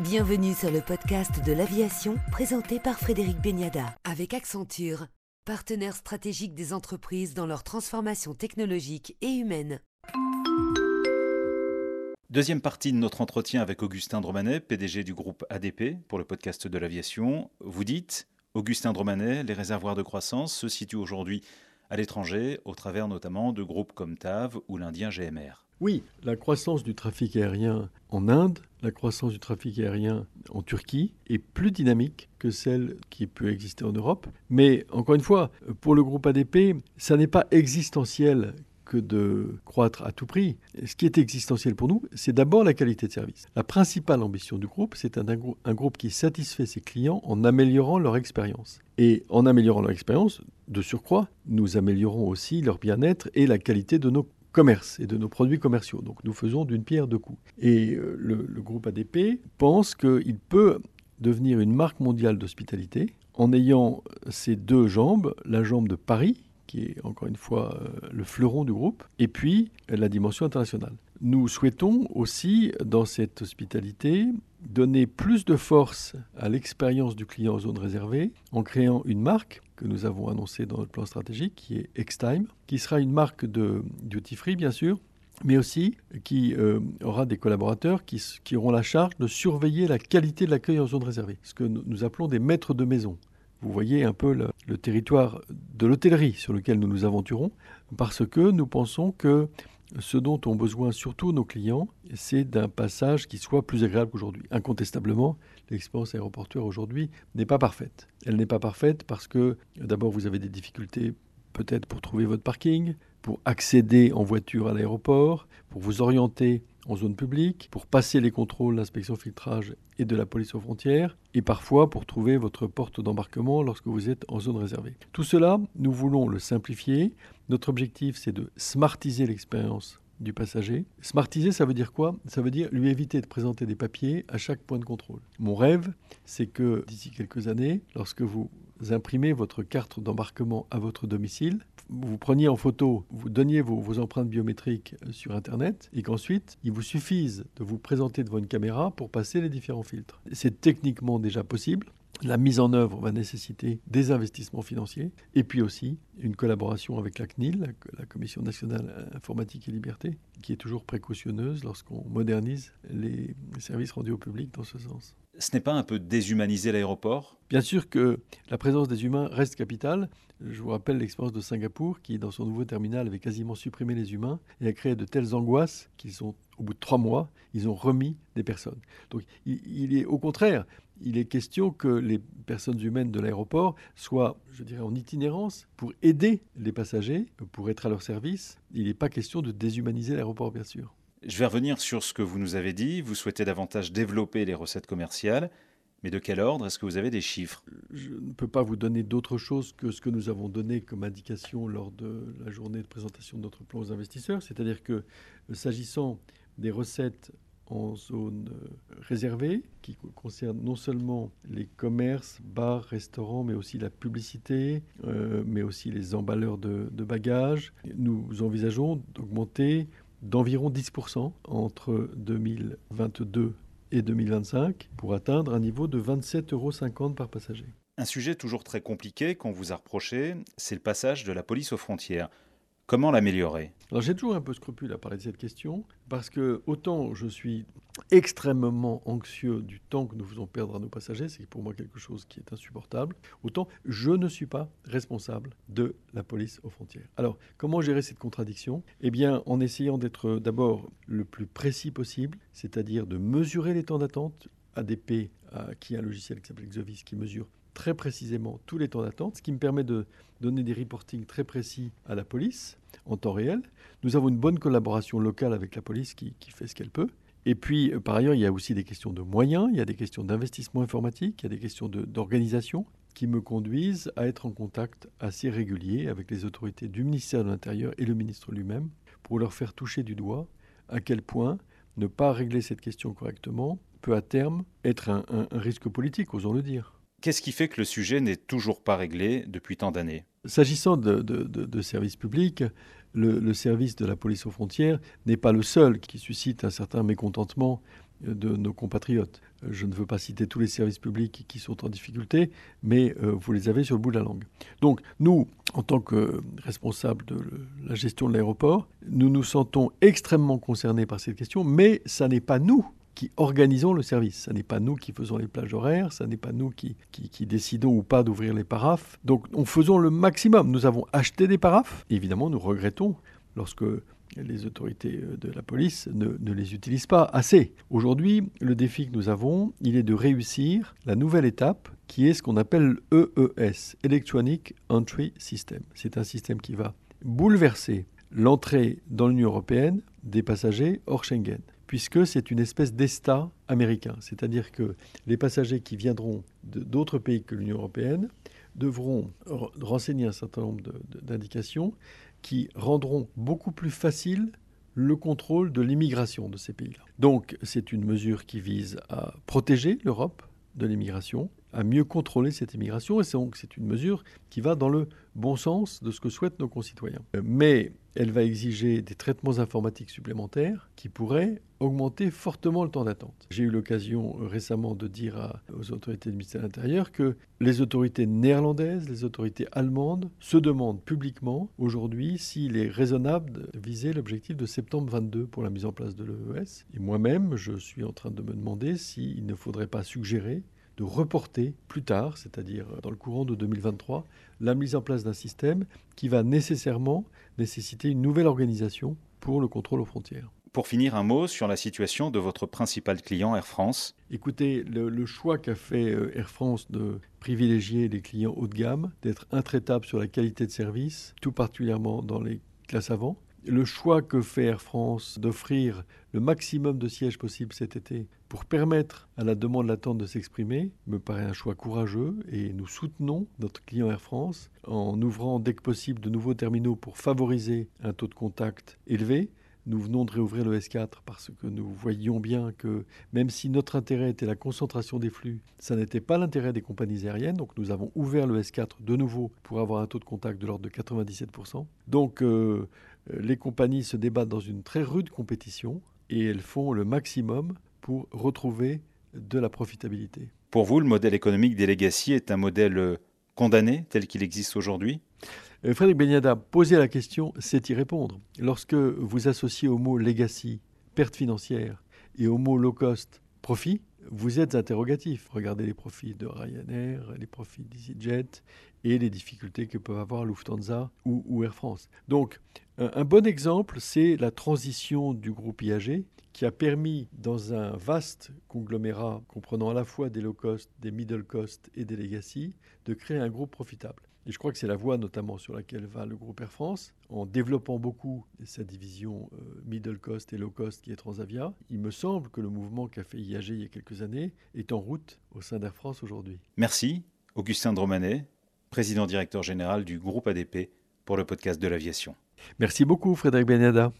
Bienvenue sur le podcast de l'aviation présenté par Frédéric Beniada avec Accenture, partenaire stratégique des entreprises dans leur transformation technologique et humaine. Deuxième partie de notre entretien avec Augustin Dromanet, PDG du groupe ADP pour le podcast de l'aviation. Vous dites, Augustin Dromanet, les réservoirs de croissance se situent aujourd'hui à l'étranger, au travers notamment de groupes comme TAV ou l'Indien GMR. Oui, la croissance du trafic aérien en Inde, la croissance du trafic aérien en Turquie est plus dynamique que celle qui peut exister en Europe. Mais encore une fois, pour le groupe ADP, ça n'est pas existentiel que de croître à tout prix. Ce qui est existentiel pour nous, c'est d'abord la qualité de service. La principale ambition du groupe, c'est un, groupe qui satisfait ses clients en améliorant leur expérience. Et en améliorant leur expérience, de surcroît, nous améliorons aussi leur bien-être et la qualité de nos commerces et de nos produits commerciaux. Donc nous faisons d'une pierre deux coups. Et euh, le, le groupe ADP pense qu'il peut devenir une marque mondiale d'hospitalité en ayant ces deux jambes, la jambe de Paris, qui est encore une fois euh, le fleuron du groupe, et puis euh, la dimension internationale. Nous souhaitons aussi, dans cette hospitalité, donner plus de force à l'expérience du client en zone réservée en créant une marque que nous avons annoncée dans notre plan stratégique, qui est Xtime, qui sera une marque de duty free, bien sûr, mais aussi qui euh, aura des collaborateurs qui, auront la charge de surveiller la qualité de l'accueil en zone réservée, ce que nous appelons des maîtres de maison. Vous voyez un peu le, territoire de l'hôtellerie sur lequel nous nous aventurons, parce que nous pensons que ce dont ont besoin surtout nos clients, c'est d'un passage qui soit plus agréable qu'aujourd'hui. Incontestablement, l'expérience aéroportuaire aujourd'hui n'est pas parfaite. Elle n'est pas parfaite parce que d'abord vous avez des difficultés peut-être pour trouver votre parking, pour accéder en voiture à l'aéroport, pour vous orienter en zone publique, pour passer les contrôles, l'inspection filtrage et de la police aux frontières, et parfois pour trouver votre porte d'embarquement lorsque vous êtes en zone réservée. Tout cela, nous voulons le simplifier. Notre objectif, c'est de smartiser l'expérience du passager. Smartiser, ça veut dire quoi? Ça veut dire lui éviter de présenter des papiers à chaque point de contrôle. Mon rêve, c'est que d'ici quelques années, lorsque vous imprimez votre carte d'embarquement à votre domicile, vous preniez en photo, vous donniez vos, vos, empreintes biométriques sur Internet et qu'ensuite, il vous suffise de vous présenter devant une caméra pour passer les différents filtres. C'est techniquement déjà possible. La mise en œuvre va nécessiter des investissements financiers et puis aussi une collaboration avec la CNIL, la Commission nationale informatique et liberté, qui est toujours précautionneuse lorsqu'on modernise les services rendus au public dans ce sens. Ce n'est pas un peu déshumaniser l'aéroport? Bien sûr que la présence des humains reste capitale. Je vous rappelle l'expérience de Singapour qui, dans son nouveau terminal, avait quasiment supprimé les humains et a créé de telles angoisses qu'ils sont, au bout de trois mois, ils ont remis des personnes. Donc il, il est au contraire, il est question que les personnes humaines de l'aéroport soient, je dirais, en itinérance pour aider les passagers, pour être à leur service. Il n'est pas question de déshumaniser l'aéroport, bien sûr. Je vais revenir sur ce que vous nous avez dit. Vous souhaitez davantage développer les recettes commerciales. Mais de quel ordre Est-ce que vous avez des chiffres? Je ne peux pas vous donner d'autre chose que ce que nous avons donné comme indication lors de la journée de présentation de notre plan aux investisseurs. C'est-à-dire que s'agissant des recettes en zone réservée, qui concerne non seulement les commerces, bars, restaurants, mais aussi la publicité, euh, mais aussi les emballeurs de bagages. Nous envisageons d'augmenter d'environ 10% entre 2022 et 2025 pour atteindre un niveau de 27,50 euros par passager. Un sujet toujours très compliqué qu'on vous a reproché, c'est le passage de la police aux frontières. Comment l'améliorer? Alors j'ai toujours un peu scrupule à parler de cette question parce que autant je suis extrêmement anxieux du temps que nous faisons perdre à nos passagers, c'est pour moi quelque chose qui est insupportable, autant je ne suis pas responsable de la police aux frontières. Alors comment gérer cette contradiction? Eh bien en essayant d'être d'abord le plus précis possible, c'est-à-dire de mesurer les temps d'attente. ADP, qui a un logiciel qui s'appelle Xovis, qui mesure très précisément tous les temps d'attente, ce qui me permet de donner des reportings très précis à la police en temps réel. Nous avons une bonne collaboration locale avec la police qui, fait ce qu'elle peut. Et puis, euh, par ailleurs, il y a aussi des questions de moyens, il y a des questions d'investissement informatique, il y a des questions d'organisation qui me conduisent à être en contact assez régulier avec les autorités du ministère de l'Intérieur et le ministre lui-même pour leur faire toucher du doigt à quel point ne pas régler cette question correctement peut à terme être un risque politique, osons le dire. Qu'est-ce qui fait que le sujet n'est toujours pas réglé depuis tant d'années? S'agissant de, services publics, le, le, service de la police aux frontières n'est pas le seul qui suscite un certain mécontentement de nos compatriotes. Je ne veux pas citer tous les services publics qui sont en difficulté, mais euh, vous les avez sur le bout de la langue. Donc nous, en tant que responsables de la gestion de l'aéroport, nous nous sentons extrêmement concernés par cette question, mais ça n'est pas nous qui organisons le service. Ce n'est pas nous qui faisons les plages horaires, ce n'est pas nous qui, qui, décidons ou pas d'ouvrir les paraphes. Donc nous faisons le maximum. Nous avons acheté des paraphes. Évidemment, nous regrettons lorsque les autorités euh, de la police ne, ne les utilisent pas assez. Aujourd'hui, le défi que nous avons, il est de réussir la nouvelle étape qui est ce qu'on appelle EES, Electronic Entry System. C'est un système qui va bouleverser l'entrée dans l'Union européenne des passagers hors Schengen, puisque c'est une espèce d'ESTA américain. C'est-à-dire que les passagers qui viendront d'autres pays que l'Union européenne devront renseigner un certain nombre d'indications qui rendront beaucoup plus facile le contrôle de l'immigration de ces pays-là. Donc c'est une mesure qui vise à protéger l'Europe de l'immigration, à mieux contrôler cette immigration, et c'est une mesure qui va dans le bon sens de ce que souhaitent nos concitoyens. Mais elle va exiger des traitements informatiques supplémentaires qui pourraient augmenter fortement le temps d'attente. J'ai eu l'occasion euh, récemment de dire aux autorités du ministère de l'Intérieur que les autorités néerlandaises, les autorités allemandes se demandent publiquement aujourd'hui s'il est raisonnable de viser l'objectif de septembre 22 pour la mise en place de l'EES. Et moi-même, je suis en train de me demander s'il ne faudrait pas suggérer de reporter plus tard, c'est-à-dire dans le courant de 2023, la mise en place d'un système qui va nécessairement nécessiter une nouvelle organisation pour le contrôle aux frontières. Pour finir, un mot sur la situation de votre principal client Air France. Écoutez, le, choix qu'a fait euh, Air France de privilégier les clients haut de gamme, d'être intraitable sur la qualité de service, tout particulièrement dans les classes avant, le choix que fait Air France d'offrir le maximum de sièges possibles cet été pour permettre à la demande latente de s'exprimer me paraît un choix courageux et nous soutenons notre client Air France en ouvrant dès que possible de nouveaux terminaux pour favoriser un taux de contact élevé. Nous venons de réouvrir le S4 parce que nous voyions bien que même si notre intérêt était la concentration des flux, ça n'était pas l'intérêt des compagnies aériennes. Donc nous avons ouvert le S4 de nouveau pour avoir un taux de contact de l'ordre de 97%. Donc euh, les compagnies se débattent dans une très rude compétition et elles font le maximum pour retrouver de la profitabilité. Pour vous, le modèle économique des legacy est un modèle euh, condamné tel qu'il existe aujourd'hui? Euh, Frédéric Beniada, poser la question, c'est y répondre. Lorsque vous associez au mot legacy, perte financière, et au mot low cost, profit, vous êtes interrogatif. Regardez les profits de Ryanair, les profits d'EasyJet et les difficultés que peuvent avoir Lufthansa ou, Air France. Donc, un, bon exemple, c'est la transition du groupe IAG qui a permis, dans un vaste conglomérat comprenant à la fois des low cost, des middle cost et des legacy, de créer un groupe profitable. Et je crois que c'est la voie notamment sur laquelle va le groupe Air France, en développant beaucoup sa division euh, middle cost et low cost qui est Transavia. Il me semble que le mouvement qu'a fait IAG il y a quelques années est en route au sein d'Air France aujourd'hui. Merci, Augustin Dromanet, président directeur général du groupe ADP pour le podcast de l'aviation. Merci beaucoup Frédéric Benada.